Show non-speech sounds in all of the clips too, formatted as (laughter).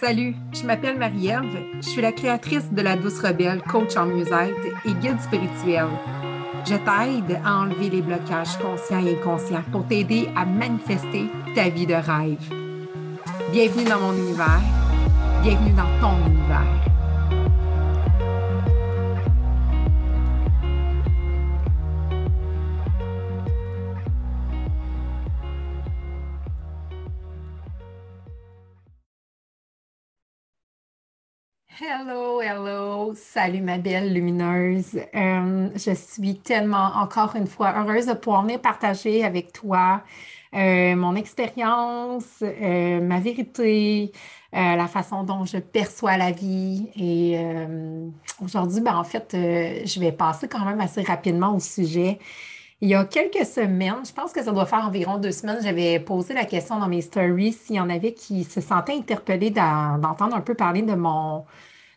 Salut, je m'appelle Marie-Ève. Je suis la créatrice de La Douce Rebelle, coach en mieux-être et guide spirituel. Je t'aide à enlever les blocages conscients et inconscients pour t'aider à manifester ta vie de rêve. Bienvenue dans mon univers. Bienvenue dans ton univers. Hello, hello, salut ma belle lumineuse. Euh, je suis tellement, encore une fois, heureuse de pouvoir venir partager avec toi euh, mon expérience, euh, ma vérité, la façon dont je perçois la vie. Et aujourd'hui, ben, en fait, je vais passer quand même assez rapidement au sujet. Il y a quelques semaines, je pense que ça doit faire environ deux semaines, j'avais posé la question dans mes stories s'il y en avait qui se sentaient interpellés d'entendre un peu parler de mon,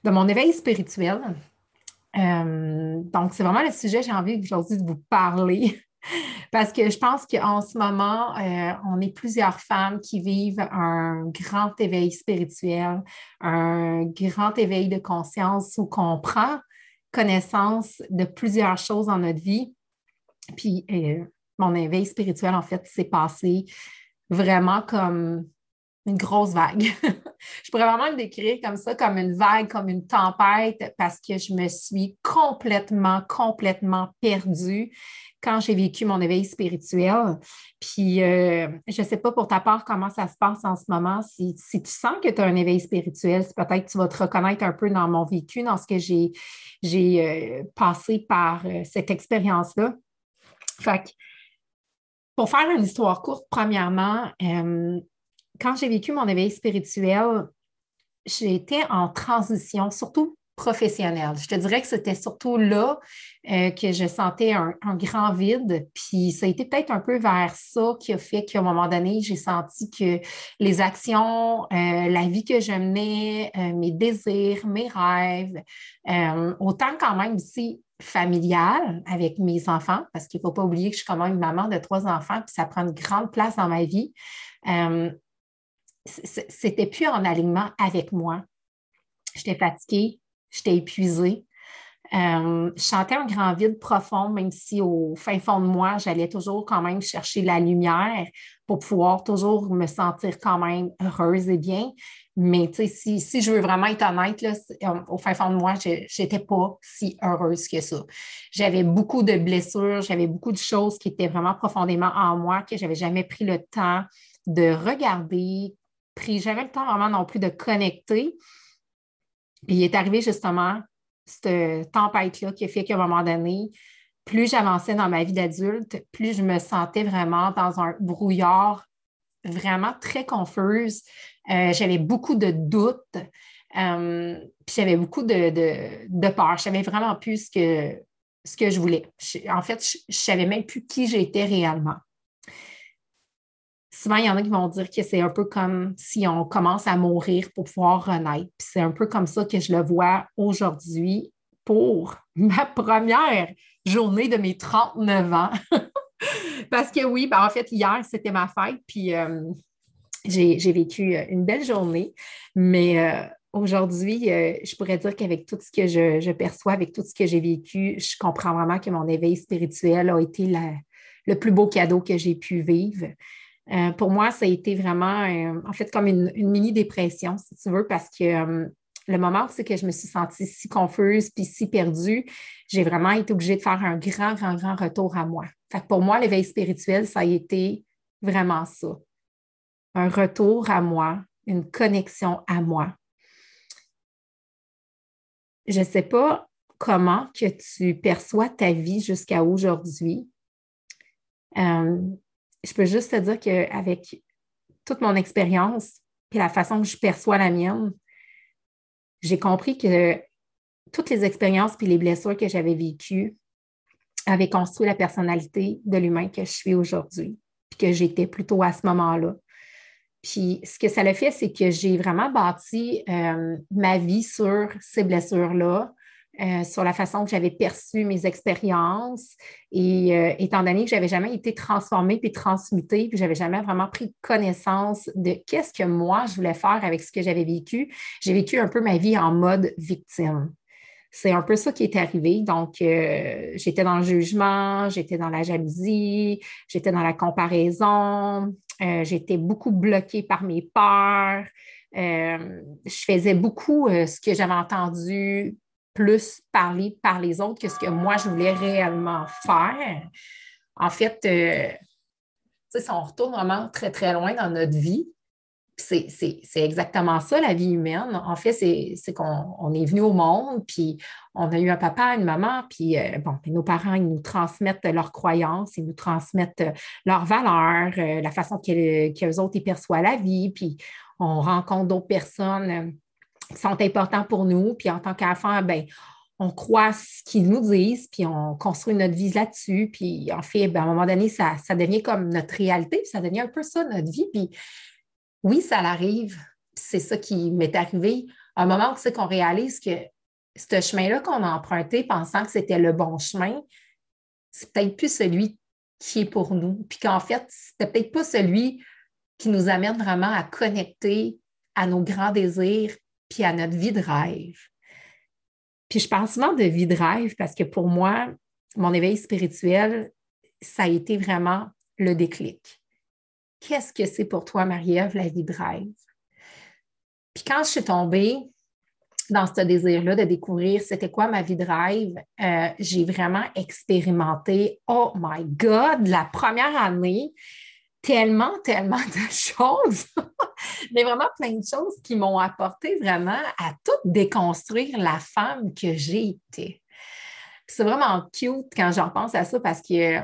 de mon éveil spirituel. Euh, donc, c'est vraiment le sujet que j'ai envie aujourd'hui de vous parler. (laughs) Parce que je pense qu'en ce moment, euh, on est plusieurs femmes qui vivent un grand éveil spirituel, un grand éveil de conscience où on prend connaissance de plusieurs choses dans notre vie. Puis euh, mon éveil spirituel, en fait, s'est passé vraiment comme une grosse vague. (laughs) je pourrais vraiment le décrire comme ça, comme une vague, comme une tempête, parce que je me suis complètement, complètement perdue quand j'ai vécu mon éveil spirituel. Puis, euh, je ne sais pas pour ta part comment ça se passe en ce moment. Si, tu sens que tu as un éveil spirituel, peut-être que tu vas te reconnaître un peu dans mon vécu, dans ce que j'ai, euh, passé par euh, cette expérience-là. Fait que, pour faire une histoire courte, premièrement, quand j'ai vécu mon éveil spirituel, j'étais en transition, surtout professionnelle. Je te dirais que c'était surtout là euh, que je sentais un, grand vide. Puis ça a été peut-être un peu vers ça qui a fait qu'à un moment donné, j'ai senti que les actions, euh, la vie que je menais, euh, mes désirs, mes rêves, autant quand même aussi familiale avec mes enfants, parce qu'il ne faut pas oublier que je suis quand même une maman de trois enfants, puis ça prend une grande place dans ma vie c'était plus en alignement avec moi. J'étais fatiguée, j'étais épuisée. Euh, je sentais un grand vide profond, même si au fin fond de moi, j'allais toujours quand même chercher la lumière pour pouvoir toujours me sentir quand même heureuse et bien. Mais si, si je veux vraiment être honnête, là, euh, au fin fond de moi, je n'étais pas si heureuse que ça. J'avais beaucoup de blessures, j'avais beaucoup de choses qui étaient vraiment profondément en moi que je n'avais jamais pris le temps de regarder, pris jamais le temps vraiment non plus de connecter. il est arrivé justement cette tempête-là qui a fait qu'à un moment donné, plus j'avançais dans ma vie d'adulte, plus je me sentais vraiment dans un brouillard vraiment très confuse. Euh, j'avais beaucoup de doutes, euh, puis j'avais beaucoup de, de, peur. Je savais vraiment plus ce que, ce que je voulais. en fait, je ne savais même plus qui j'étais réellement souvent, il y en a qui vont dire que c'est un peu comme si on commence à mourir pour pouvoir renaître. c'est un peu comme ça que je le vois aujourd'hui pour (laughs) ma première journée de mes 39 ans. (laughs) Parce que oui, ben, en fait, hier, c'était ma fête, puis euh, j'ai vécu euh, une belle journée. Mais euh, aujourd'hui, je pourrais dire qu'avec tout ce que je, perçois, avec tout ce que j'ai vécu, je comprends vraiment que mon éveil spirituel a été le plus beau cadeau que j'ai pu vivre. Euh, pour moi, ça a été vraiment, euh, en fait, comme une, mini-dépression, si tu veux, parce que euh, le moment où c'est que je me suis sentie si confuse puis si perdue, j'ai vraiment été obligée de faire un grand, grand, grand retour à moi. Fait pour moi, l'éveil spirituel, ça a été vraiment ça. Un retour à moi, une connexion à moi. Je ne sais pas comment que tu perçois ta vie jusqu'à aujourd'hui je peux juste te dire qu'avec toute mon expérience et la façon que je perçois la mienne, j'ai compris que toutes les expériences et les blessures que j'avais vécues avaient construit la personnalité de l'humain que je suis aujourd'hui, puis que j'étais plutôt à ce moment-là. Puis ce que ça a fait, c'est que j'ai vraiment bâti euh, ma vie sur ces blessures-là, euh, sur la façon que j'avais perçu mes expériences. Et euh, étant donné que je n'avais jamais été transformée puis transmutée, puis je n'avais jamais vraiment pris connaissance de qu'est-ce que moi je voulais faire avec ce que j'avais vécu, j'ai vécu un peu ma vie en mode victime. C'est un peu ça qui est arrivé. Donc, euh, j'étais dans le jugement, j'étais dans la jalousie, j'étais dans la comparaison, j'étais beaucoup bloquée par mes peurs. je faisais beaucoup ce que j'avais entendu plus parler par les autres que ce que moi, je voulais réellement faire. En fait, euh, si on retourne vraiment très, très loin dans notre vie, c'est exactement ça, la vie humaine. En fait, c'est qu'on est venu au monde, puis on a eu un papa, une maman, puis euh, bon, nos parents, ils nous transmettent leurs croyances, ils nous transmettent leurs valeurs, euh, la façon qu'eux autres, ils perçoivent la vie, puis on rencontre d'autres personnes sont importants pour nous. Puis en tant qu'enfant, ben, on croit ce qu'ils nous disent, puis on construit notre vie là-dessus. Puis en fait, ben, à un moment donné, ça, ça devient comme notre réalité, puis ça devient un peu ça, notre vie. Puis oui, ça l'arrive. C'est ça qui m'est arrivé. À un moment c'est qu'on réalise que ce chemin-là qu'on a emprunté, pensant que c'était le bon chemin, c'est peut-être plus celui qui est pour nous. Puis qu'en fait, c'était peut-être pas celui qui nous amène vraiment à connecter à nos grands désirs, puis à notre vie de rêve. Puis je parle souvent de vie de rêve parce que pour moi, mon éveil spirituel, ça a été vraiment le déclic. Qu'est-ce que c'est pour toi, Marie-Ève, la vie de rêve? Puis quand je suis tombée dans ce désir-là de découvrir c'était quoi ma vie de rêve, euh, j'ai vraiment expérimenté, oh my God, la première année, tellement, tellement de (laughs) choses, mais vraiment plein de choses qui m'ont apporté vraiment à tout déconstruire la femme que j'ai été. C'est vraiment cute quand j'en pense à ça parce que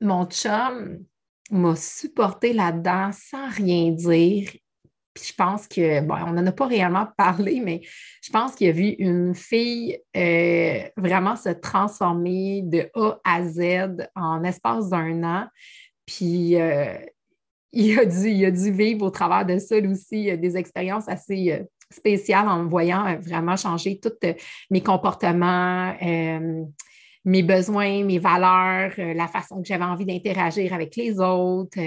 mon chum m'a supporté là-dedans sans rien dire. Puis je pense que, bon, on n'en a pas réellement parlé, mais je pense qu'il a vu une fille euh, vraiment se transformer de A à Z en espace d'un an. Puis euh, (laughs) il, a dû, il a vivre au travers de ça aussi des expériences assez euh, spéciales en me voyant euh, vraiment changer tous mes comportements, mes besoins, mes valeurs, la façon que j'avais envie d'interagir avec les autres.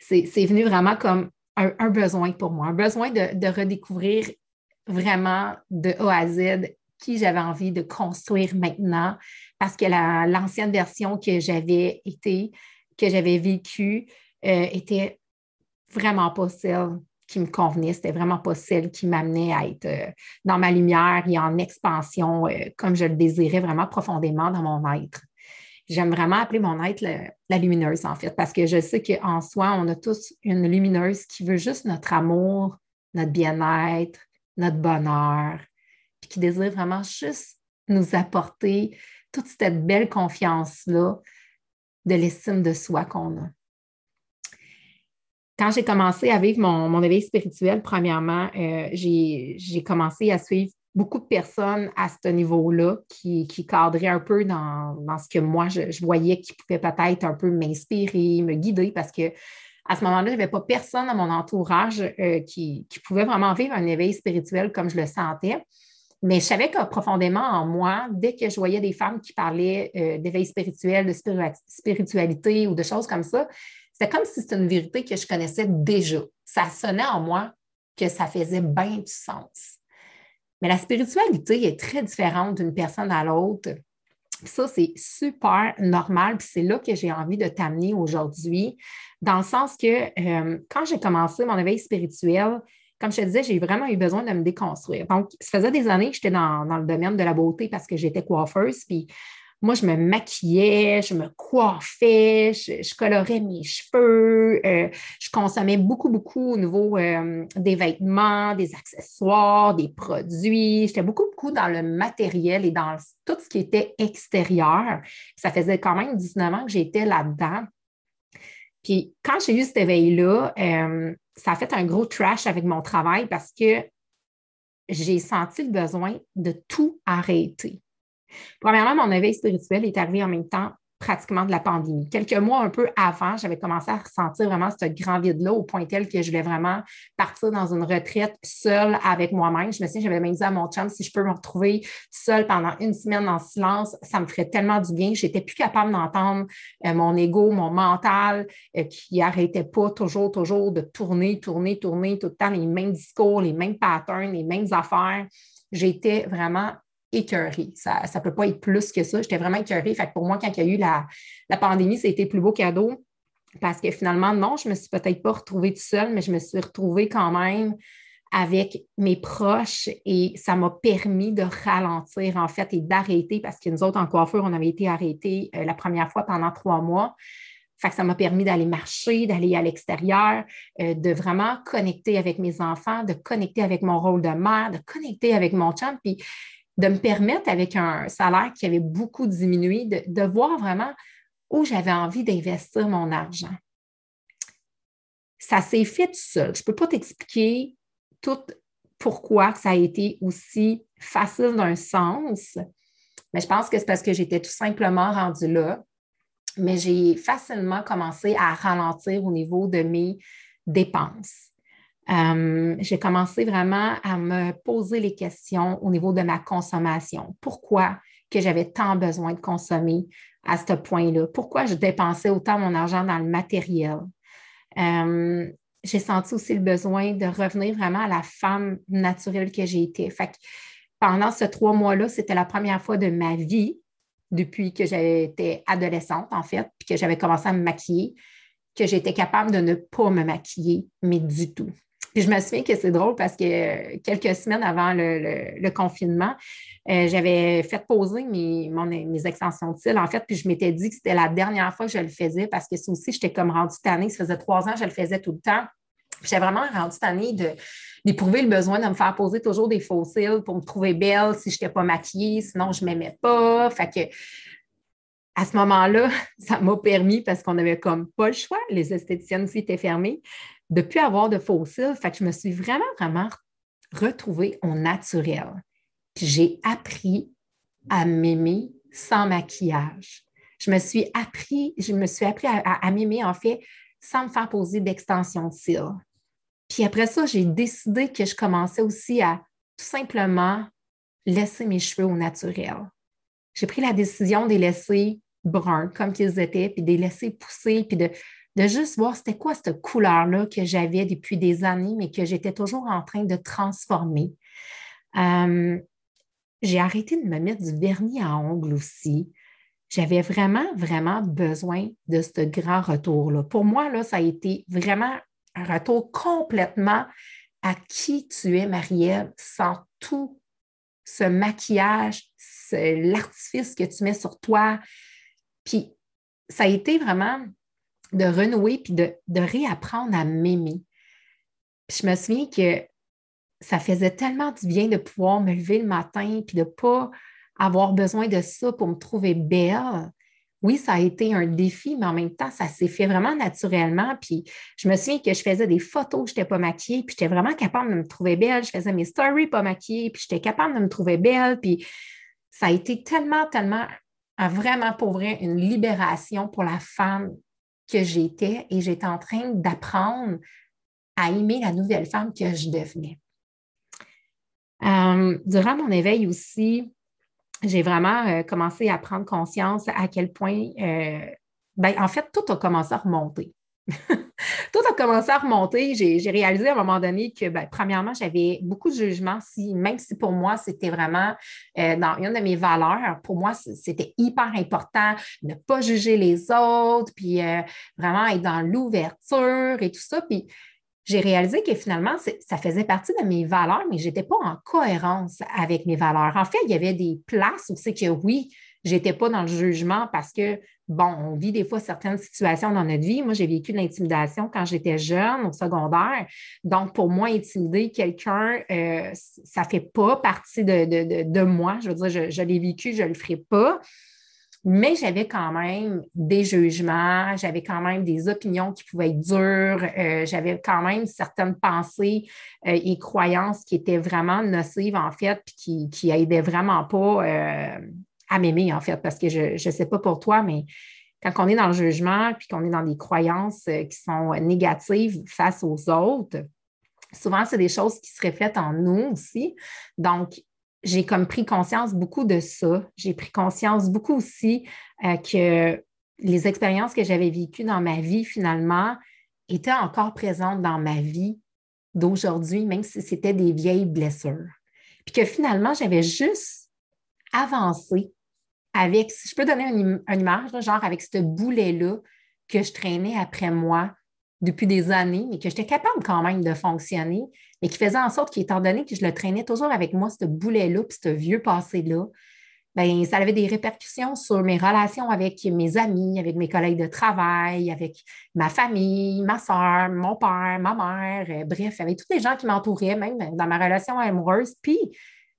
c'est venu vraiment comme un, besoin pour moi, un besoin de, de redécouvrir vraiment de A à Z qui j'avais envie de construire maintenant parce que l'ancienne version que j'avais été, que j'avais vécue, euh, était vraiment pas celle qui me convenait. C'était vraiment pas celle qui m'amenait à être euh, dans ma lumière et en expansion euh, comme je le désirais vraiment profondément dans mon être. J'aime vraiment appeler mon être la lumineuse, en fait, parce que je sais qu'en soi, on a tous une lumineuse qui veut juste notre amour, notre bien-être, notre bonheur, puis qui désire vraiment juste nous apporter toute cette belle confiance-là de l'estime de soi qu'on a. Quand j'ai commencé à vivre mon, éveil spirituel, premièrement, euh, j'ai commencé à suivre beaucoup de personnes à ce niveau-là qui, qui, cadraient un peu dans, ce que moi, je, voyais qui pouvait peut-être un peu m'inspirer, me guider, parce que à ce moment-là, je n'avais pas personne dans mon entourage euh, qui, qui, pouvait vraiment vivre un éveil spirituel comme je le sentais. Mais je savais que profondément en moi, dès que je voyais des femmes qui parlaient euh, d'éveil spirituel, de spiritualité ou de choses comme ça, c'était comme si c'était une vérité que je connaissais déjà. Ça sonnait en moi que ça faisait bien du sens. Mais la spiritualité est très différente d'une personne à l'autre. Ça, c'est super normal. C'est là que j'ai envie de t'amener aujourd'hui, dans le sens que euh, quand j'ai commencé mon éveil spirituel, comme je te disais, j'ai vraiment eu besoin de me déconstruire. Donc, ça faisait des années que j'étais dans, le domaine de la beauté parce que j'étais coiffeuse. Puis, moi, je me maquillais, je me coiffais, je, colorais mes cheveux, euh, je consommais beaucoup, beaucoup au niveau euh, des vêtements, des accessoires, des produits. J'étais beaucoup, beaucoup dans le matériel et dans tout ce qui était extérieur. Ça faisait quand même 19 ans que j'étais là-dedans. Puis quand j'ai eu cet éveil-là, euh, ça a fait un gros trash avec mon travail parce que j'ai senti le besoin de tout arrêter. Premièrement, mon éveil spirituel est arrivé en même temps pratiquement de la pandémie. Quelques mois un peu avant, j'avais commencé à ressentir vraiment ce grand vide-là au point tel que je voulais vraiment partir dans une retraite seule avec moi-même. Je me suis j'avais même dit à mon chum, si je peux me retrouver seule pendant une semaine en silence, ça me ferait tellement du bien. J'étais plus capable d'entendre euh, mon ego, mon mental euh, qui arrêtait pas toujours, toujours de tourner, tourner, tourner tout le temps les mêmes discours, les mêmes patterns, les mêmes affaires. J'étais vraiment écœurée. Ça ne peut pas être plus que ça. J'étais vraiment écœurée. Fait pour moi, quand il y a eu la, la pandémie, c'était le plus beau cadeau parce que finalement, non, je ne me suis peut-être pas retrouvée toute seule, mais je me suis retrouvée quand même avec mes proches et ça m'a permis de ralentir en fait et d'arrêter parce que nous autres en coiffure, on avait été arrêtés euh, la première fois pendant trois mois. Fait que ça m'a permis d'aller marcher, d'aller à l'extérieur, euh, de vraiment connecter avec mes enfants, de connecter avec mon rôle de mère, de connecter avec mon champ. Puis de me permettre, avec un salaire qui avait beaucoup diminué, de, voir vraiment où j'avais envie d'investir mon argent. Ça s'est fait tout seul. Je ne peux pas t'expliquer tout pourquoi ça a été aussi facile d'un sens, mais je pense que c'est parce que j'étais tout simplement rendue là. Mais j'ai facilement commencé à ralentir au niveau de mes dépenses. Euh, j'ai commencé vraiment à me poser les questions au niveau de ma consommation. Pourquoi que j'avais tant besoin de consommer à ce point-là? Pourquoi je dépensais autant mon argent dans le matériel? Euh, j'ai senti aussi le besoin de revenir vraiment à la femme naturelle que j'ai été. Fait pendant ces trois mois-là, c'était la première fois de ma vie, depuis que j'étais adolescente, en fait, puis que j'avais commencé à me maquiller, que j'étais capable de ne pas me maquiller, mais du tout. Puis je me souviens que c'est drôle parce que euh, quelques semaines avant le, confinement, euh, j'avais fait poser mes, mes extensions de cils, en fait, puis je m'étais dit que c'était la dernière fois que je le faisais parce que ça aussi, j'étais comme rendue tannée. Ça faisait trois ans que je le faisais tout le temps. J'étais vraiment rendue tannée de, d'éprouver le besoin de me faire poser toujours des faux cils pour me trouver belle si je n'étais pas maquillée, sinon je ne m'aimais pas. Fait que à ce moment-là, (laughs) ça m'a permis, parce qu'on n'avait comme pas le choix, les esthéticiennes aussi étaient fermées, de plus avoir de fossiles. Fait je me suis vraiment, vraiment retrouvée au naturel. j'ai appris à m'aimer sans maquillage. Je me suis appris, je me suis appris à, m'aimer, en fait, sans me faire poser d'extension de cils. Puis après ça, j'ai décidé que je commençais aussi à tout simplement laisser mes cheveux au naturel. J'ai pris la décision de les laisser bruns comme qu'ils étaient, puis de les laisser pousser, puis de de juste voir c'était quoi cette couleur-là que j'avais depuis des années, mais que j'étais toujours en train de transformer. Euh, j'ai arrêté de me mettre du vernis à ongles aussi. J'avais vraiment, vraiment besoin de ce grand retour-là. Pour moi, ça a été vraiment un retour complètement à qui tu es, Marielle, sans tout ce maquillage, l'artifice que tu mets sur toi. Puis, ça a été vraiment de renouer puis de, réapprendre à m'aimer. je me souviens que ça faisait tellement du bien de pouvoir me lever le matin puis de ne pas avoir besoin de ça pour me trouver belle. Oui, ça a été un défi, mais en même temps, ça s'est fait vraiment naturellement. Puis je me souviens que je faisais des photos, je n'étais pas maquillée, puis j'étais vraiment capable de me trouver belle. Je faisais mes stories pas maquillées, puis j'étais capable de me trouver belle. Ça a été tellement, tellement, vraiment pour vrai, une libération pour la femme que j'étais et j'étais en train d'apprendre à aimer la nouvelle femme que je devenais. Euh, durant mon éveil aussi, j'ai vraiment euh, commencé à prendre conscience à quel point, euh, ben, en fait, tout a commencé à remonter. (laughs) tout a commencé à remonter. J'ai réalisé à un moment donné que, ben, premièrement, j'avais beaucoup de jugements, si, même si pour moi, c'était vraiment euh, dans une de mes valeurs. Pour moi, c'était hyper important de ne pas juger les autres, puis euh, vraiment être dans l'ouverture et tout ça. Puis j'ai réalisé que finalement, ça faisait partie de mes valeurs, mais je n'étais pas en cohérence avec mes valeurs. En fait, il y avait des places où c'est que oui, j'étais pas dans le jugement parce que, bon, on vit des fois certaines situations dans notre vie. Moi, j'ai vécu de l'intimidation quand j'étais jeune, au secondaire. Donc, pour moi, intimider quelqu'un, euh, ça ne fait pas partie de, moi. Je veux dire, je, l'ai vécu, je ne le ferai pas. Mais j'avais quand même des jugements, j'avais quand même des opinions qui pouvaient être dures, euh, j'avais quand même certaines pensées euh, et croyances qui étaient vraiment nocives, en fait, puis qui, qui aidaient vraiment pas à m'aimer, en fait, parce que je ne sais pas pour toi, mais quand on est dans le jugement, puis qu'on est dans des croyances euh, qui sont négatives face aux autres, souvent, c'est des choses qui seraient faites en nous aussi. Donc, j'ai comme pris conscience beaucoup de ça. J'ai pris conscience beaucoup aussi euh, que les expériences que j'avais vécues dans ma vie, finalement, étaient encore présentes dans ma vie d'aujourd'hui, même si c'était des vieilles blessures. Puis que finalement, j'avais juste avancé avec, je peux donner une, image, genre avec ce boulet-là que je traînais après moi depuis des années, mais que j'étais capable quand même de fonctionner, mais qui faisait en sorte qu'étant donné que je le traînais toujours avec moi, ce boulet-là, puis ce vieux passé-là, bien, ça avait des répercussions sur mes relations avec mes amis, avec mes collègues de travail, avec ma famille, ma soeur, mon père, ma mère, euh, bref, avec tous les gens qui m'entouraient, même dans ma relation amoureuse, puis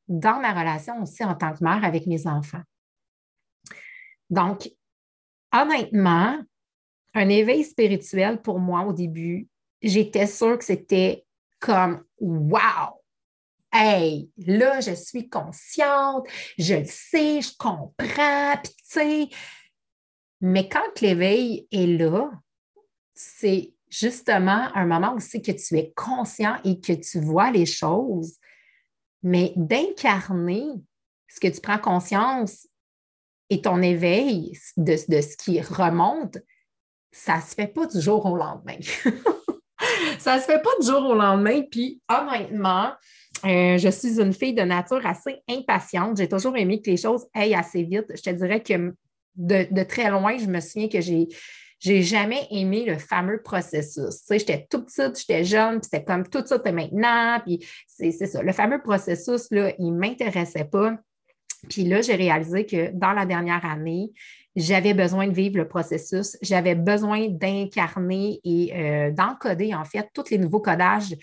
dans ma relation aussi en tant que mère avec mes enfants. Donc, honnêtement, un éveil spirituel pour moi au début, j'étais sûre que c'était comme wow! Hey, là, je suis consciente, je le sais, je comprends, tu sais. Mais quand l'éveil est là, c'est justement un moment aussi que tu es conscient et que tu vois les choses, mais d'incarner ce que tu prends conscience et ton éveil de, ce qui remonte, ça ne se fait pas du jour au lendemain. (laughs) ça ne se fait pas du jour au lendemain. Puis honnêtement, euh, je suis une fille de nature assez impatiente. J'ai toujours aimé que les choses aillent assez vite. Je te dirais que de, très loin, je me souviens que j'ai j'ai jamais aimé le fameux processus. Tu sais, j'étais tout petite, j'étais jeune, puis c'était comme tout ça, maintenant, puis c'est ça. Le fameux processus, là, il ne m'intéressait pas. Puis là, j'ai réalisé que dans la dernière année, j'avais besoin de vivre le processus, j'avais besoin d'incarner et euh, d'encoder en fait tous les nouveaux codages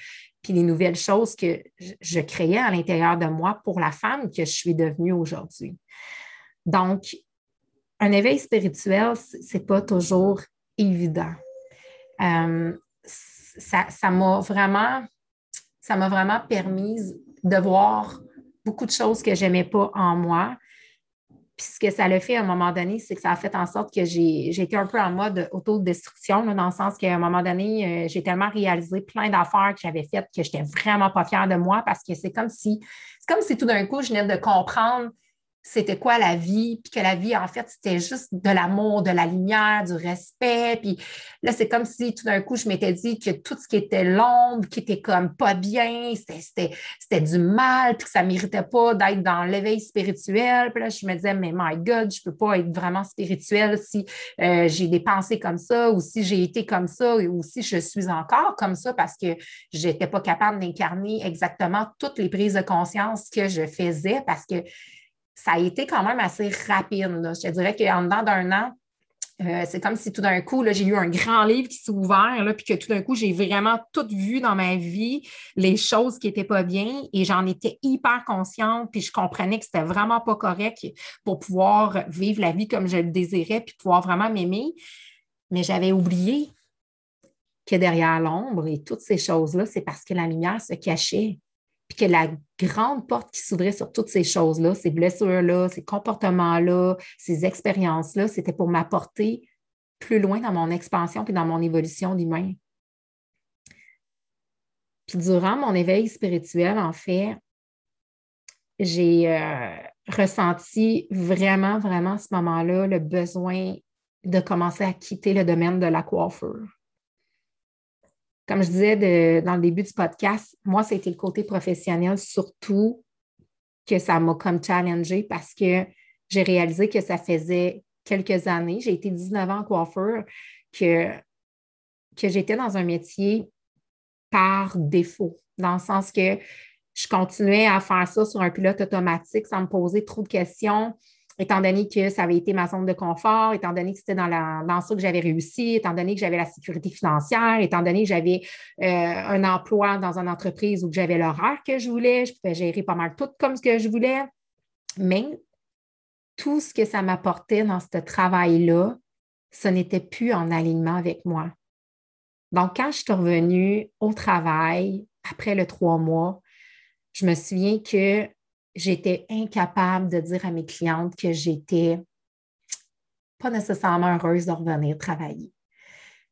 puis les nouvelles choses que je créais à l'intérieur de moi pour la femme que je suis devenue aujourd'hui. Donc, un éveil spirituel, ce n'est pas toujours évident. Euh, ça m'a vraiment, ça vraiment de voir beaucoup de choses que je n'aimais pas en moi. Puis ce que ça l'a fait à un moment donné, c'est que ça a fait en sorte que j'ai été un peu en mode autodestruction, dans le sens qu'à un moment donné, euh, j'ai tellement réalisé plein d'affaires que j'avais faites que je n'étais vraiment pas fière de moi parce que c'est comme si, c'est comme si tout d'un coup, je venais de comprendre c'était quoi la vie, puis que la vie, en fait, c'était juste de l'amour, de la lumière, du respect. Puis là, c'est comme si tout d'un coup, je m'étais dit que tout ce qui était l'ombre, qui était comme pas bien, c'était du mal, puis que ça méritait pas d'être dans l'éveil spirituel. Puis là, je me disais, mais my God, je peux pas être vraiment spirituel si euh, j'ai des pensées comme ça, ou si j'ai été comme ça, ou si je suis encore comme ça, parce que je n'étais pas capable d'incarner exactement toutes les prises de conscience que je faisais, parce que ça a été quand même assez rapide. Je te dirais qu'en dedans d'un an, euh, c'est comme si tout d'un coup, j'ai eu un grand livre qui s'est ouvert, puis que tout d'un coup, j'ai vraiment tout vu dans ma vie, les choses qui n'étaient pas bien, et j'en étais hyper consciente, puis je comprenais que c'était vraiment pas correct pour pouvoir vivre la vie comme je le désirais, puis pouvoir vraiment m'aimer. Mais j'avais oublié que derrière l'ombre et toutes ces choses-là, c'est parce que la lumière se cachait puis que la grande porte qui s'ouvrait sur toutes ces choses-là, ces blessures-là, ces comportements-là, ces expériences-là, c'était pour m'apporter plus loin dans mon expansion et dans mon évolution d'humain. Puis durant mon éveil spirituel, en fait, j'ai euh, ressenti vraiment, vraiment à ce moment-là le besoin de commencer à quitter le domaine de la coiffure comme je disais dans le début du podcast, moi, c'était le côté professionnel surtout que ça m'a comme challengé parce que j'ai réalisé que ça faisait quelques années, j'ai été 19 ans coiffeur, que, que j'étais dans un métier par défaut, dans le sens que je continuais à faire ça sur un pilote automatique sans me poser trop de questions étant donné que ça avait été ma zone de confort, étant donné que c'était dans, la, dans ça que j'avais réussi, étant donné que j'avais la sécurité financière, étant donné que j'avais euh, un emploi dans une entreprise où j'avais l'horaire que je voulais, je pouvais gérer pas mal tout comme ce que je voulais. Mais tout ce que ça m'apportait dans ce travail-là, ce n'était plus en alignement avec moi. Donc, quand je suis revenue au travail, après le trois mois, je me souviens que j'étais incapable de dire à mes clientes que j'étais pas nécessairement heureuse de revenir travailler.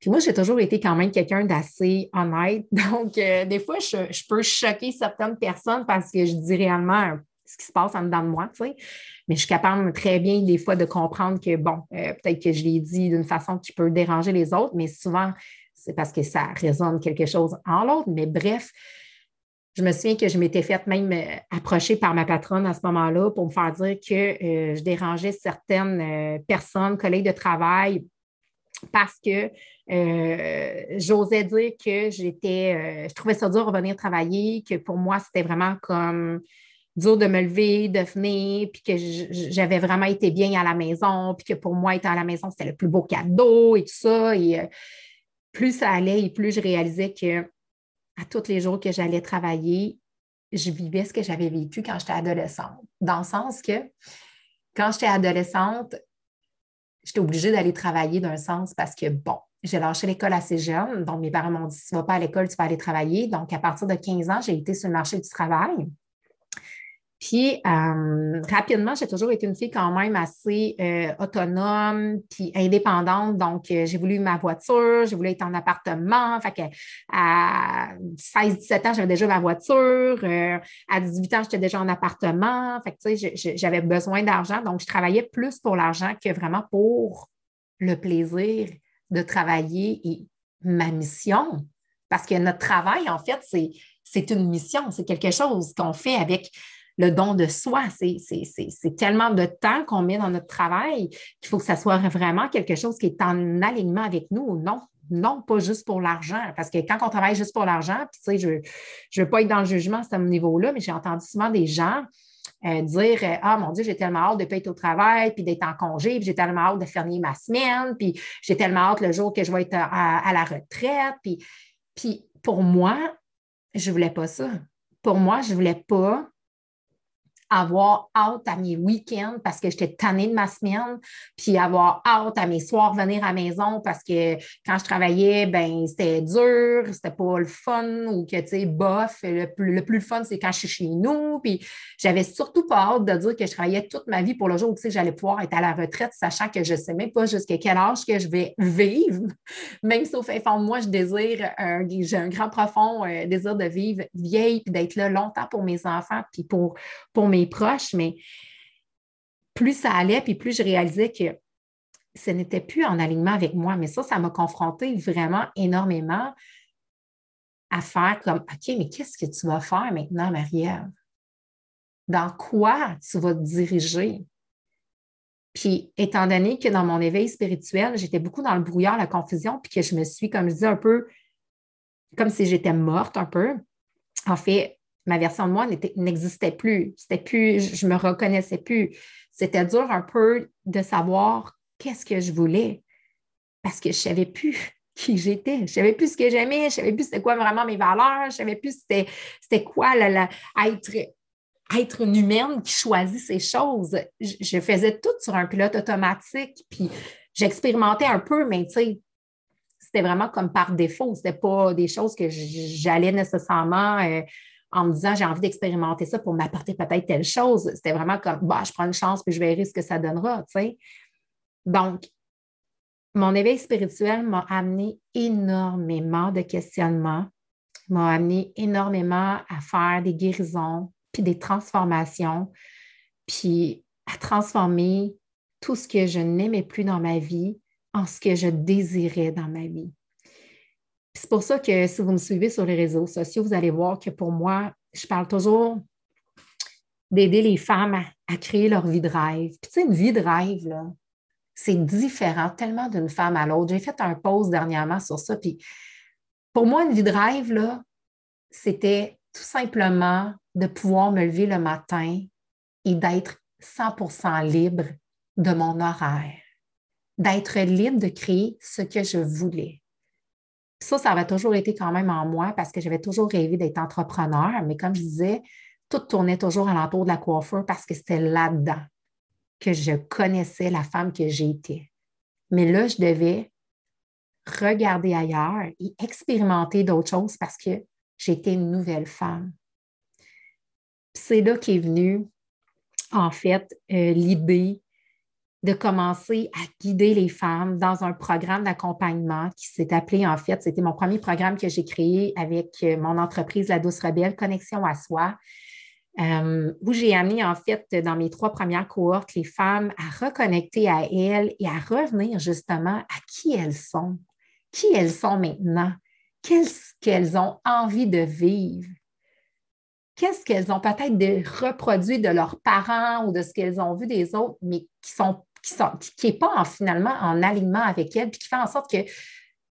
Puis moi, j'ai toujours été quand même quelqu'un d'assez honnête. (laughs) Donc, euh, des fois, je, peux choquer certaines personnes parce que je dis réellement ce qui se passe en dedans de moi, tu sais. Mais je suis capable très bien, des fois, de comprendre que, bon, euh, peut-être que je l'ai dit d'une façon qui peut déranger les autres, mais souvent, c'est parce que ça résonne quelque chose en l'autre. Mais bref, je me souviens que je m'étais faite même euh, approcher par ma patronne à ce moment-là pour me faire dire que je dérangeais certaines personnes, collègues de travail, parce que euh, j'osais dire que j'étais, euh, je trouvais ça dur de revenir travailler, que pour moi, c'était vraiment comme dur de me lever, de venir, puis que j'avais vraiment été bien à la maison, puis que pour moi, être à la maison, c'était le plus beau cadeau et tout ça. Et euh, plus ça allait et plus je réalisais que à tous les jours que j'allais travailler, je vivais ce que j'avais vécu quand j'étais adolescente. Dans le sens que quand j'étais adolescente, j'étais obligée d'aller travailler d'un sens parce que, bon, j'ai lâché l'école assez jeune. Donc, mes parents m'ont dit, tu ne vas pas à l'école, tu vas aller travailler. Donc, à partir de 15 ans, j'ai été sur le marché du travail. Puis, euh, rapidement, j'ai toujours été une fille quand même assez euh, autonome puis indépendante. Donc, euh, j'ai voulu ma voiture, j'ai voulu être en appartement. Fait que à 16-17 ans, j'avais déjà ma voiture. à 18 ans, j'étais déjà en appartement. Fait que, tu sais, j'avais besoin d'argent. Donc, je travaillais plus pour l'argent que vraiment pour le plaisir de travailler et ma mission. Parce que notre travail, en fait, c'est une mission. C'est quelque chose qu'on fait avec le don de soi. C'est tellement de temps qu'on met dans notre travail qu'il faut que ça soit vraiment quelque chose qui est en alignement avec nous. Non, non, pas juste pour l'argent. Parce que quand on travaille juste pour l'argent, puis tu sais, je ne veux pas être dans le jugement à ce niveau-là, mais j'ai entendu souvent des gens euh, dire Ah mon Dieu, j'ai tellement hâte de ne pas être au travail, puis d'être en congé, puis j'ai tellement hâte de fermer ma semaine, puis j'ai tellement hâte le jour que je vais être à, la retraite. Puis, puis pour moi, je ne voulais pas ça. Pour moi, je ne voulais pas avoir hâte à mes week-ends parce que j'étais tannée de ma semaine, puis avoir hâte à mes soirs venir à la maison parce que quand je travaillais, ben c'était dur, c'était pas le fun ou que, tu sais, bof, le plus, le plus fun, c'est quand je suis chez nous. Puis j'avais surtout pas hâte de dire que je travaillais toute ma vie pour le jour où, j'allais pouvoir être à la retraite, sachant que je sais même pas jusqu'à quel âge que je vais vivre. (laughs) Même sauf au fond moi, je désire, j'ai un grand profond euh, désir de vivre vieille puis d'être là longtemps pour mes enfants puis pour, pour mes proches, mais plus ça allait, puis plus je réalisais que ce n'était plus en alignement avec moi. Mais ça, ça m'a confronté vraiment énormément à faire comme, OK, mais qu'est-ce que tu vas faire maintenant, Marie-Ève? Dans quoi tu vas te diriger? Puis, étant donné que dans mon éveil spirituel, j'étais beaucoup dans le brouillard, la confusion, puis que je me suis, comme je dis, un peu comme si j'étais morte un peu. En fait, ma version de moi n'existait plus. C'était plus, je me reconnaissais plus. C'était dur un peu de savoir qu'est-ce que je voulais parce que je ne savais plus (laughs) qui j'étais. Je ne savais plus ce que j'aimais, je ne savais plus c'était quoi vraiment mes valeurs, je ne savais plus c'était, quoi être, être une humaine qui choisit ces choses. Je, faisais tout sur un pilote automatique, puis j'expérimentais un peu, mais c'était vraiment comme par défaut. Ce n'était pas des choses que j'allais nécessairement euh, en me disant j'ai envie d'expérimenter ça pour m'apporter peut-être telle chose. C'était vraiment comme bah, je prends une chance puis je verrai ce que ça donnera. Donc, mon éveil spirituel m'a amené énormément de questionnements, m'a amené énormément à faire des guérisons, puis des transformations, puis à transformer tout ce que je n'aimais plus dans ma vie en ce que je désirais dans ma vie. C'est pour ça que si vous me suivez sur les réseaux sociaux, vous allez voir que pour moi, je parle toujours d'aider les femmes à, créer leur vie de rêve. Puis tu sais, une vie de rêve, là, c'est différent tellement d'une femme à l'autre. J'ai fait un post dernièrement sur ça. Puis pour moi, une vie de rêve, là, c'était tout simplement de pouvoir me lever le matin et d'être 100% libre de mon horaire, d'être libre de créer ce que je voulais. Ça, ça avait toujours été quand même en moi parce que j'avais toujours rêvé d'être entrepreneur, mais comme je disais, tout tournait toujours alentour de la coiffure parce que c'était là-dedans que je connaissais la femme que j'étais. Mais là, je devais regarder ailleurs et expérimenter d'autres choses parce que j'étais une nouvelle femme. c'est là qu'est venue, en fait, euh, l'idée de commencer à guider les femmes dans un programme d'accompagnement qui s'est appelé, en fait, c'était mon premier programme que j'ai créé avec euh, mon entreprise La Douce Rebelle, Connexion à soi, euh, où j'ai amené, en fait, dans mes trois premières cohortes, les femmes à reconnecter à elles et à revenir justement à qui elles sont, qui elles sont maintenant, qu'est-ce qu'elles ont envie de vivre, qu'est-ce qu'elles ont peut-être reproduit de leurs parents ou de ce qu'elles ont vu des autres, mais qui sont qui n'est pas finalement en alignement avec elles, puis qui fait en sorte que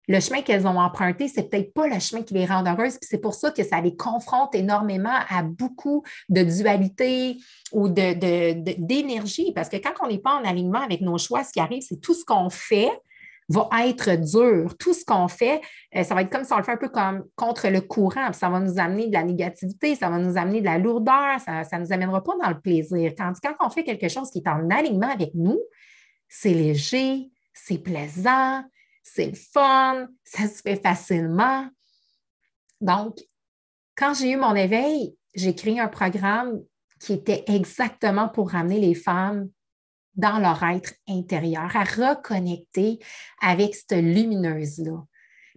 le chemin qu'elles ont emprunté, c'est peut-être pas le chemin qui les rend heureuses. C'est pour ça que ça les confronte énormément à beaucoup de dualité ou d'énergie. De, Parce que quand on n'est pas en alignement avec nos choix, ce qui arrive, c'est tout ce qu'on fait va être dur. Tout ce qu'on fait, euh, ça va être comme si on le fait un peu comme contre le courant. ça va nous amener de la négativité, ça va nous amener de la lourdeur, ça ne nous amènera pas dans le plaisir. Tandis que quand on fait quelque chose qui est en alignement avec nous, c'est léger, c'est plaisant, c'est fun, ça se fait facilement. Donc, quand j'ai eu mon éveil, j'ai créé un programme qui était exactement pour ramener les femmes dans leur être intérieur, à reconnecter avec cette lumineuse-là.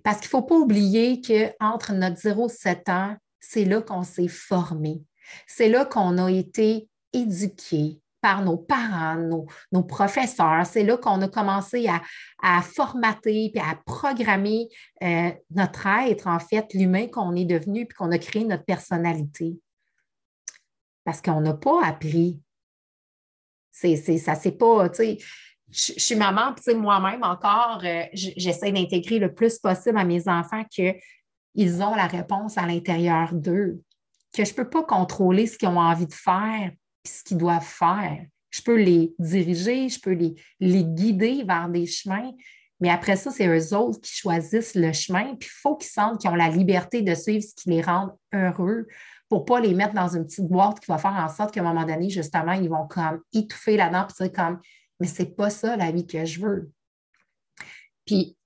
Parce qu'il ne faut pas oublier qu'entre notre 0 et 7 ans, c'est là qu'on s'est formé. C'est là qu'on a été éduqué, par nos parents, nos, professeurs. C'est là qu'on a commencé à, formater et à programmer euh, notre être, en fait, l'humain qu'on est devenu, puis qu'on a créé notre personnalité. Parce qu'on n'a pas appris. C'est, ça, c'est pas, tu sais, je, suis maman, puis moi-même encore, euh, j'essaie d'intégrer le plus possible à mes enfants qu'ils ont la réponse à l'intérieur d'eux, que je ne peux pas contrôler ce qu'ils ont envie de faire, ce qu'ils doivent faire. Je peux les diriger, je peux les, les guider vers des chemins, mais après ça, c'est eux autres qui choisissent le chemin. Puis il faut qu'ils sentent qu'ils ont la liberté de suivre ce qui les rend heureux pour ne pas les mettre dans une petite boîte qui va faire en sorte qu'à un moment donné, justement, ils vont comme étouffer là-dedans puis dire comme Mais c'est pas ça la vie que je veux. Puis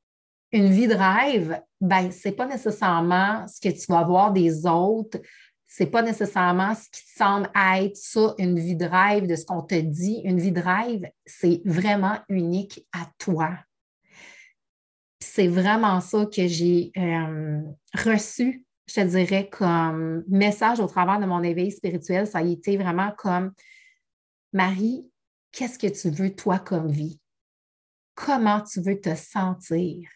une vie de rêve, ben, c'est pas nécessairement ce que tu vas voir des autres c'est pas nécessairement ce qui semble être ça, une vie de rêve, de ce qu'on te dit. Une vie de rêve, c'est vraiment unique à toi. C'est vraiment ça que j'ai euh, reçu, je te dirais, comme message au travers de mon éveil spirituel. Ça a été vraiment comme Marie, qu'est-ce que tu veux, toi, comme vie? Comment tu veux te sentir?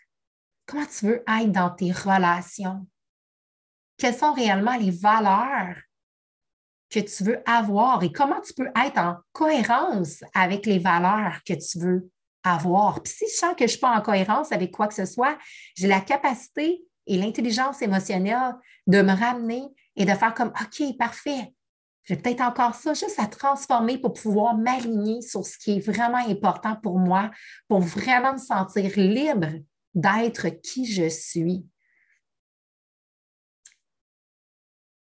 Comment tu veux être dans tes relations? quelles sont réellement les valeurs que tu veux avoir et comment tu peux être en cohérence avec les valeurs que tu veux avoir? Puis si je sens que je ne suis pas en cohérence avec quoi que ce soit, j'ai la capacité et l'intelligence émotionnelle de me ramener et de faire comme OK, parfait. J'ai peut-être encore ça, juste à transformer pour pouvoir m'aligner sur ce qui est vraiment important pour moi, pour vraiment me sentir libre d'être qui je suis.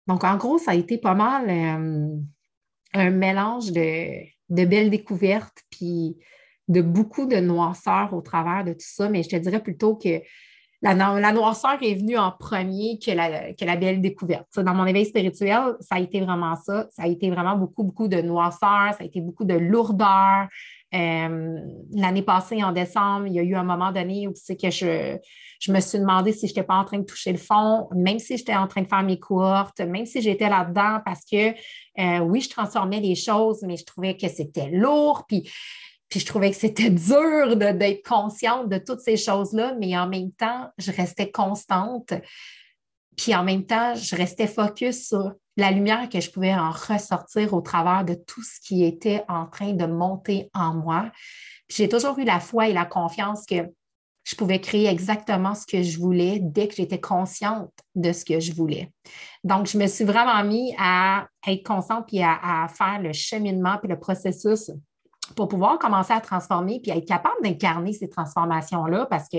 Donc, en gros, ça a été pas mal euh, un mélange de, belles découvertes, puis de beaucoup de noirceur au travers de tout ça, mais je te dirais plutôt que la, noirceur est venue en premier que la, belle découverte. dans mon éveil spirituel, ça a été vraiment ça. Ça a été vraiment beaucoup, beaucoup de noirceur, ça a été beaucoup de lourdeur, euh, l'année passée, en décembre, il y a eu un moment donné où c'est que je, je me suis demandé si je n'étais pas en train de toucher le fond, même si j'étais en train de faire mes cohortes, même si j'étais là-dedans, parce que euh, oui, je transformais les choses, mais je trouvais que c'était lourd, puis je trouvais que c'était (laughs) dur d'être consciente de toutes ces choses-là, mais en même temps, je restais constante. Puis en même temps, je restais focus sur la lumière que je pouvais en ressortir au travers de tout ce qui était en train de monter en moi. J'ai toujours eu la foi et la confiance que je pouvais créer exactement ce que je voulais dès que j'étais consciente de ce que je voulais. Donc, je me suis vraiment mis à être consciente puis à, faire le cheminement puis le processus pour pouvoir commencer à transformer puis être capable d'incarner ces transformations-là parce que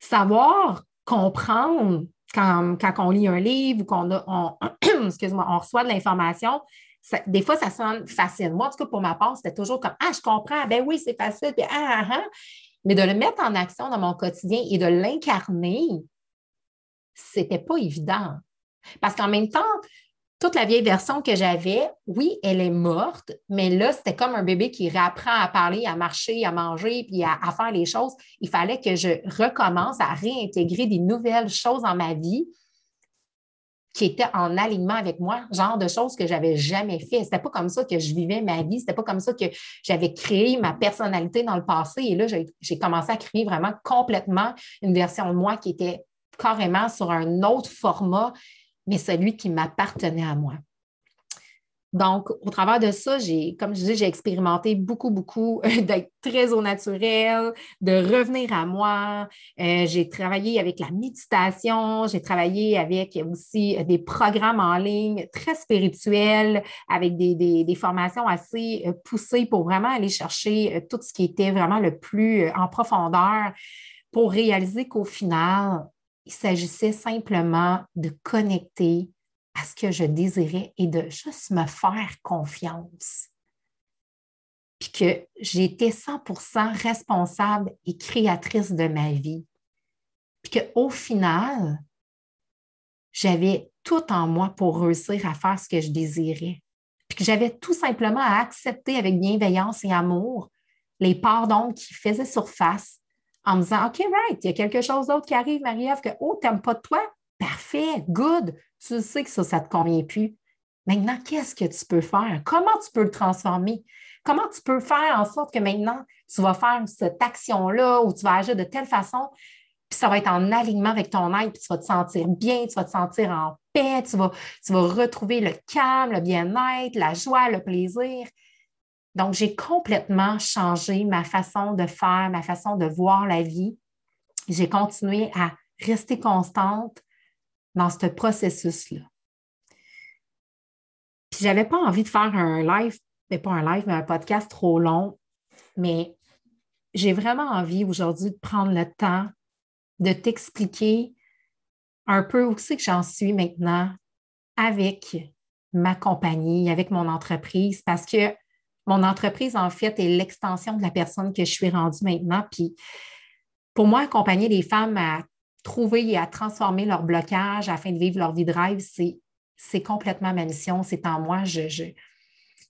savoir comprendre quand, on lit un livre ou qu'on on, (clears throat) on reçoit de l'information, des fois, ça sonne facile. Moi, en tout cas, pour ma part, c'était toujours comme Ah, je comprends, ben oui, c'est facile, puis ah, ah, ah. Mais de le mettre en action dans mon quotidien et de l'incarner, c'était pas évident. Parce qu'en même temps, toute la vieille version que j'avais, oui, elle est morte, mais là, c'était comme un bébé qui réapprend à parler, à marcher, à manger, puis à, faire les choses. Il fallait que je recommence à réintégrer des nouvelles choses dans ma vie qui étaient en alignement avec moi, genre de choses que j'avais jamais fait. C'était pas comme ça que je vivais ma vie, c'était pas comme ça que j'avais créé ma personnalité dans le passé. Et là, j'ai commencé à créer vraiment complètement une version de moi qui était carrément sur un autre format mais celui qui m'appartenait à moi. Donc, au travers de ça, j'ai, comme je disais, j'ai expérimenté beaucoup, beaucoup (laughs) d'être très au naturel, de revenir à moi. Euh, j'ai travaillé avec la méditation, j'ai travaillé avec aussi des programmes en ligne très spirituels, avec des, formations assez euh, poussées pour vraiment aller chercher euh, tout ce qui était vraiment le plus en profondeur pour réaliser qu'au final, il s'agissait simplement de connecter à ce que je désirais et de juste me faire confiance. Puis que j'étais 100% responsable et créatrice de ma vie. Puis qu'au final, j'avais tout en moi pour réussir à faire ce que je désirais. Puis que j'avais tout simplement à accepter avec bienveillance et amour les parts d'ombre qui faisaient surface en me disant, OK, right, il y a quelque chose d'autre qui arrive, Marie-Ève, que, oh, tu n'aimes pas de toi? Parfait, good. Tu sais que ça, ça te convient plus. Maintenant, qu'est-ce que tu peux faire? Comment tu peux le transformer? Comment tu peux faire en sorte que maintenant, tu vas faire cette action-là ou tu vas agir de telle façon, puis ça va être en alignement avec ton être, puis tu vas te sentir bien, tu vas te sentir en paix, tu vas, tu vas retrouver le calme, le bien-être, la joie, le plaisir. Donc, j'ai complètement changé ma façon de faire, ma façon de voir la vie. J'ai continué à rester constante dans ce processus-là. Puis, je n'avais pas envie de faire un live, mais pas un live, mais un podcast trop long. Mais j'ai vraiment envie aujourd'hui de prendre le temps de t'expliquer un peu où c'est que j'en suis maintenant avec ma compagnie, avec mon entreprise, parce que mon entreprise, en fait, est l'extension de la personne que je suis rendue maintenant. Puis pour moi, accompagner les femmes à trouver et à transformer leur blocage afin de vivre leur vie de rêve, c'est complètement ma mission, c'est en moi. Je,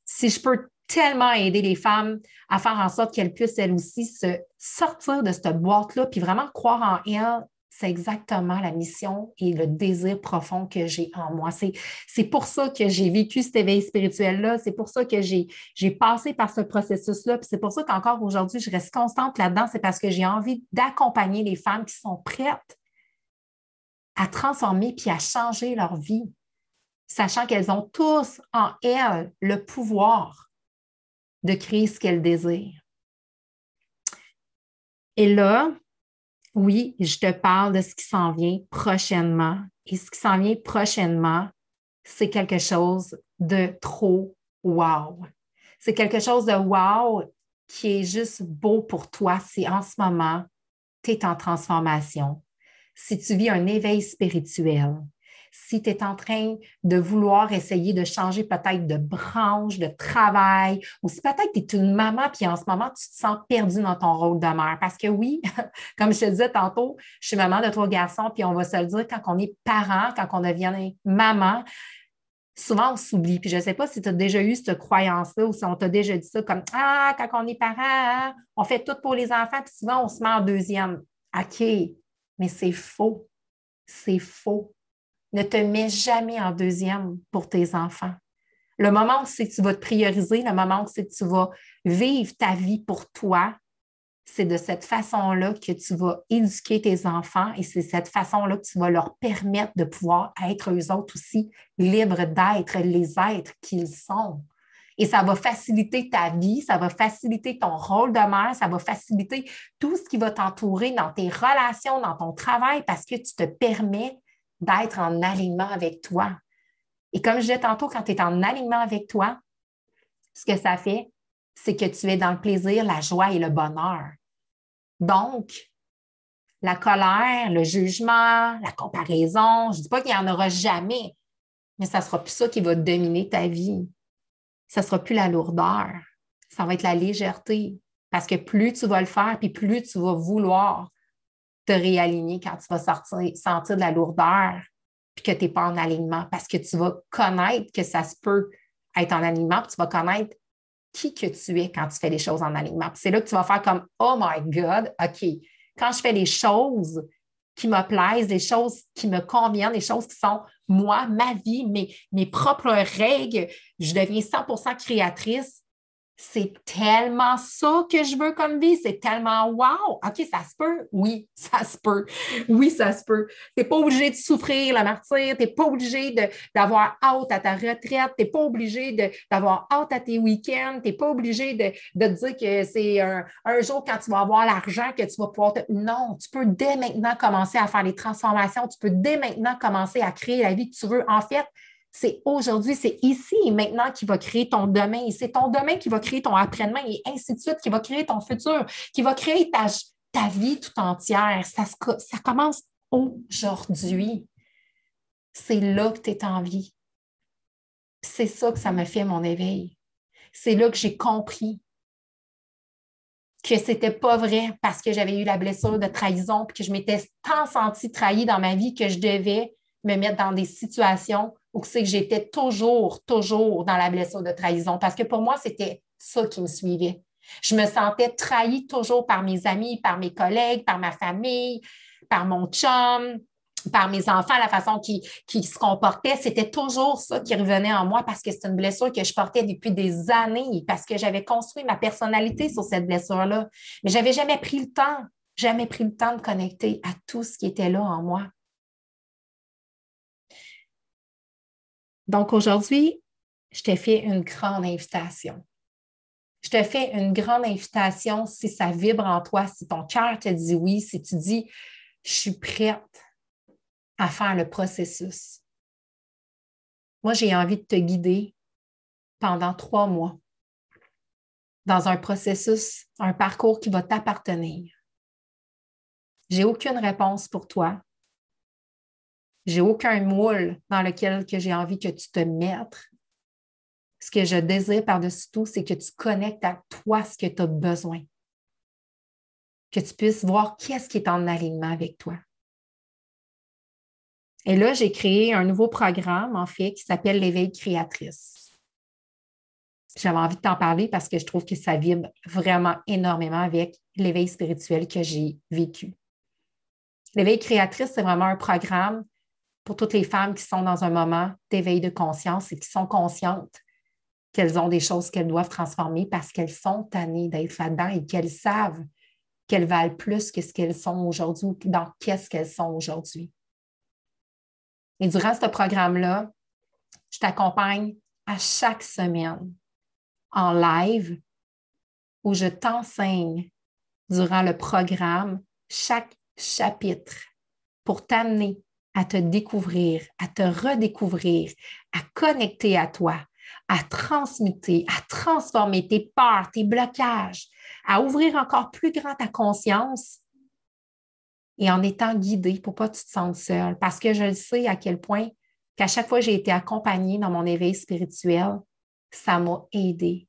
si je peux tellement aider les femmes à faire en sorte qu'elles puissent elles aussi se sortir de cette boîte-là, puis vraiment croire en elles c'est exactement la mission et le désir profond que j'ai en moi. C'est pour ça que j'ai vécu cet éveil spirituel-là. C'est pour ça que j'ai passé par ce processus-là. C'est pour ça qu'encore aujourd'hui, je reste constante là-dedans. C'est parce que j'ai envie d'accompagner les femmes qui sont prêtes à transformer puis à changer leur vie, sachant qu'elles ont tous en elles le pouvoir de créer ce qu'elles désirent. Et là, oui, je te parle de ce qui s'en vient prochainement. Et ce qui s'en vient prochainement, c'est quelque chose de trop wow. C'est quelque chose de wow qui est juste beau pour toi si en ce moment, tu es en transformation, si tu vis un éveil spirituel, si tu es en train de vouloir essayer de changer peut-être de branche, de travail, ou si peut-être tu es une maman, puis en ce moment, tu te sens perdue dans ton rôle de mère. Parce que oui, (laughs) comme je te disais tantôt, je suis maman de trois garçons, puis on va se le dire, quand on est parent, quand on devient maman, souvent on s'oublie. Puis je ne sais pas si tu as déjà eu cette croyance-là ou si on t'a déjà dit ça comme Ah, quand on est parent, hein, on fait tout pour les enfants, puis souvent on se met en deuxième. OK, mais c'est faux. C'est faux. Ne te mets jamais en deuxième pour tes enfants. Le moment où c'est que tu vas te prioriser, le moment où c'est que tu vas vivre ta vie pour toi, c'est de cette façon-là que tu vas éduquer tes enfants et c'est cette façon-là que tu vas leur permettre de pouvoir être eux autres aussi libres d'être les êtres qu'ils sont. Et ça va faciliter ta vie, ça va faciliter ton rôle de mère, ça va faciliter tout ce qui va t'entourer dans tes relations, dans ton travail, parce que tu te permets d'être en alignement avec toi. Et comme je disais tantôt, quand tu es en alignement avec toi, ce que ça fait, c'est que tu es dans le plaisir, la joie et le bonheur. Donc, la colère, le jugement, la comparaison, je ne dis pas qu'il n'y en aura jamais, mais ça ne sera plus ça qui va dominer ta vie. Ça ne sera plus la lourdeur, ça va être la légèreté. Parce que plus tu vas le faire, puis plus tu vas vouloir te réaligner quand tu vas sortir, sentir de la lourdeur, puis que tu n'es pas en alignement parce que tu vas connaître que ça se peut être en alignement, puis tu vas connaître qui que tu es quand tu fais les choses en alignement. C'est là que tu vas faire comme Oh my God, OK, quand je fais les choses qui me plaisent, les choses qui me conviennent, les choses qui sont moi, ma vie, mes, mes propres règles, je deviens 100% créatrice c'est tellement ça que je veux comme vie. C'est tellement wow. OK, ça se peut. Oui, ça se peut. Oui, ça se peut. Tu n'es pas obligé de souffrir le martyr. Tu n'es pas obligé d'avoir hâte à ta retraite. Tu n'es pas obligé d'avoir hâte à tes week-ends. Tu n'es pas obligé de, de, te dire que c'est un, un, jour quand tu vas avoir l'argent que tu vas pouvoir te... Non, tu peux dès maintenant commencer à faire les transformations. Tu peux dès maintenant commencer à créer la vie que tu veux. En fait, c'est aujourd'hui, c'est ici et maintenant qui va créer ton demain. C'est ton demain qui va créer ton après-demain et ainsi de suite, qui va créer ton futur, qui va créer ta, ta vie tout entière. Ça, ça commence aujourd'hui. C'est là que tu es en vie. C'est ça que ça me fait mon éveil. C'est là que j'ai compris que ce n'était pas vrai parce que j'avais eu la blessure de trahison et que je m'étais tant sentie trahie dans ma vie que je devais me mettre dans des situations ou c'est que j'étais toujours, toujours dans la blessure de trahison. Parce que pour moi, c'était ça qui me suivait. Je me sentais trahie toujours par mes amis, par mes collègues, par ma famille, par mon chum, par mes enfants, la façon qu'ils qui se comportaient. C'était toujours ça qui revenait en moi parce que c'est une blessure que je portais depuis des années, parce que j'avais construit ma personnalité sur cette blessure-là. Mais je n'avais jamais pris le temps, jamais pris le temps de connecter à tout ce qui était là en moi. Donc aujourd'hui, je te fais une grande invitation. Je te fais une grande invitation si ça vibre en toi, si ton cœur te dit oui, si tu dis, je suis prête à faire le processus. Moi, j'ai envie de te guider pendant trois mois dans un processus, un parcours qui va t'appartenir. J'ai aucune réponse pour toi. J'ai aucun moule dans lequel que j'ai envie que tu te mettes. Ce que je désire par-dessus tout, c'est que tu connectes à toi ce que tu as besoin. Que tu puisses voir qu'est-ce qui est en alignement avec toi. Et là, j'ai créé un nouveau programme, en fait, qui s'appelle l'éveil créatrice. J'avais envie de t'en parler parce que je trouve que ça vibre vraiment énormément avec l'éveil spirituel que j'ai vécu. L'éveil créatrice, c'est vraiment un programme pour toutes les femmes qui sont dans un moment d'éveil de conscience et qui sont conscientes qu'elles ont des choses qu'elles doivent transformer parce qu'elles sont tannées d'être là-dedans et qu'elles savent qu'elles valent plus que ce qu'elles sont aujourd'hui ou dans qu'est-ce qu'elles sont aujourd'hui. Et durant ce programme-là, je t'accompagne à chaque semaine en live où je t'enseigne durant le programme chaque chapitre pour t'amener à te découvrir, à te redécouvrir, à connecter à toi, à transmuter, à transformer tes peurs, tes blocages, à ouvrir encore plus grand ta conscience et en étant guidé pour pas que tu te sentes seul. Parce que je sais à quel point qu'à chaque fois que j'ai été accompagnée dans mon éveil spirituel, ça m'a aidé.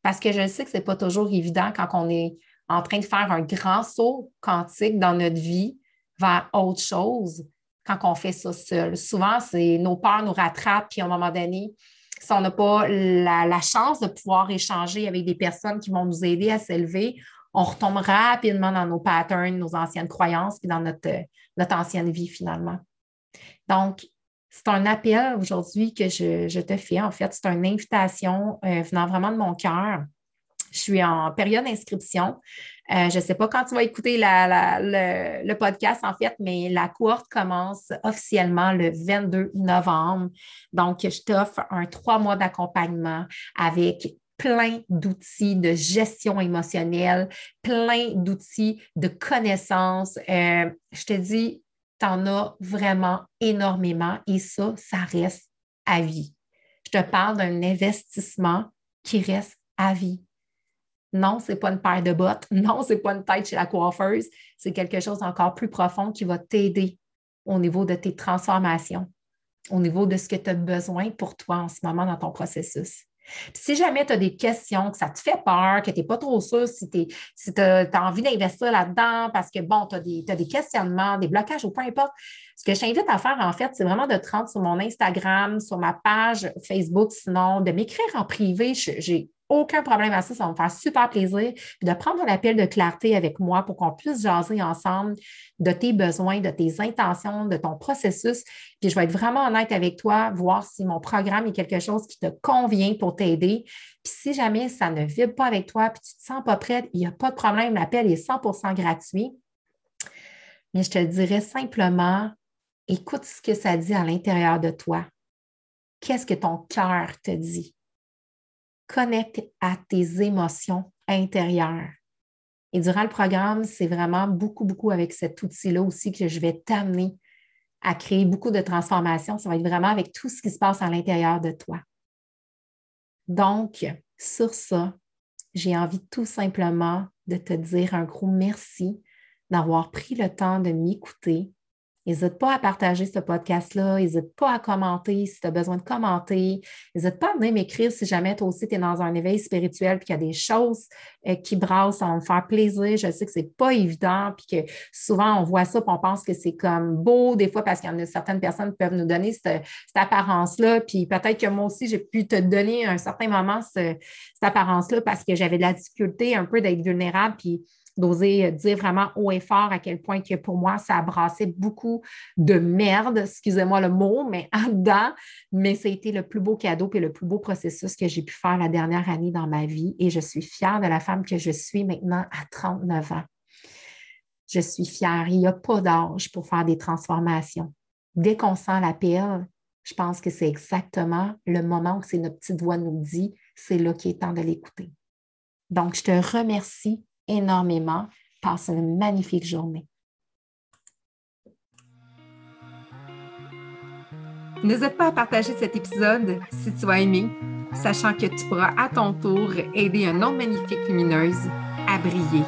Parce que je sais que ce n'est pas toujours évident quand on est en train de faire un grand saut quantique dans notre vie vers autre chose quand on fait ça seul. Souvent, c'est nos peurs nous rattrapent, puis à un moment donné, si on n'a pas la, chance de pouvoir échanger avec des personnes qui vont nous aider à s'élever, on retombe rapidement dans nos patterns, nos anciennes croyances, puis dans notre, notre ancienne vie finalement. Donc, c'est un appel aujourd'hui que je, te fais. En fait, c'est une invitation euh, venant vraiment de mon cœur. Je suis en période d'inscription. Euh, je ne sais pas quand tu vas écouter le, podcast, en fait, mais la cohorte commence officiellement le 22 novembre. Donc, je t'offre un trois mois d'accompagnement avec plein d'outils de gestion émotionnelle, plein d'outils de connaissances. Euh, je te dis, tu en as vraiment énormément et ça, ça reste à vie. Je te parle d'un investissement qui reste à vie. Non, ce n'est pas une paire de bottes. (laughs) Non, ce n'est pas une tête chez la coiffeuse. C'est quelque chose d'encore plus profond qui va t'aider au niveau de tes transformations, au niveau de ce que tu as besoin pour toi en ce moment dans ton processus. si jamais tu as des questions, que ça te fait peur, que tu n'es pas trop sûr si tu as, envie d'investir là-dedans parce que, bon, tu as, as, des questionnements, des blocages ou peu importe, ce que je t'invite à faire, en fait, c'est vraiment de te rendre sur mon Instagram, sur ma page Facebook, sinon, de m'écrire en privé. J'ai aucun problème à ça, ça va me faire super plaisir. Puis de prendre un appel de clarté avec moi pour qu'on puisse jaser ensemble de tes besoins, de tes intentions, de ton processus. Puis je vais être vraiment honnête avec toi, voir si mon programme est quelque chose qui te convient pour t'aider. Puis si jamais ça ne vibre pas avec toi, puis tu ne te sens pas prête, il n'y a pas de problème, l'appel est 100% gratuit. Mais je te dirais simplement, écoute ce que ça dit à l'intérieur de toi. Qu'est-ce que ton cœur te dit? Connecte à tes émotions intérieures. Et durant le programme, c'est vraiment beaucoup, beaucoup avec cet outil-là aussi que je vais t'amener à créer beaucoup de transformations. Ça va être vraiment avec tout ce qui se passe à l'intérieur de toi. Donc, sur ça, j'ai envie tout simplement de te dire un gros merci d'avoir pris le temps de m'écouter, N'hésite pas à partager ce podcast-là. N'hésite pas à commenter si tu as besoin de commenter. N'hésite pas à venir m'écrire si jamais toi aussi tu es dans un éveil spirituel et qu'il y a des choses euh, qui brassent, ça va me faire plaisir. Je sais que ce n'est pas évident puis que souvent on voit ça et on pense que c'est comme beau des fois parce qu'il y en a certaines personnes qui peuvent nous donner cette, apparence-là. Puis peut-être que moi aussi, j'ai pu te donner à un certain moment cette apparence-là parce que j'avais de la difficulté un peu d'être vulnérable. Puis d'oser dire vraiment haut et fort à quel point que pour moi, ça a brassé beaucoup de merde, excusez-moi le mot, mais (laughs) en dedans. Mais ça a été le plus beau cadeau et le plus beau processus que j'ai pu faire la dernière année dans ma vie. Et je suis fière de la femme que je suis maintenant à 39 ans. Je suis fière. Il n'y a pas d'âge pour faire des transformations. Dès qu'on sent l'appel, je pense que c'est exactement le moment où c'est notre petite voix nous dit, c'est là qu'il est temps de l'écouter. Donc, je te remercie énormément. Passe une magnifique journée. N'hésite pas à partager cet épisode si tu as aimé, sachant que tu pourras à ton tour aider un autre magnifique lumineuse à briller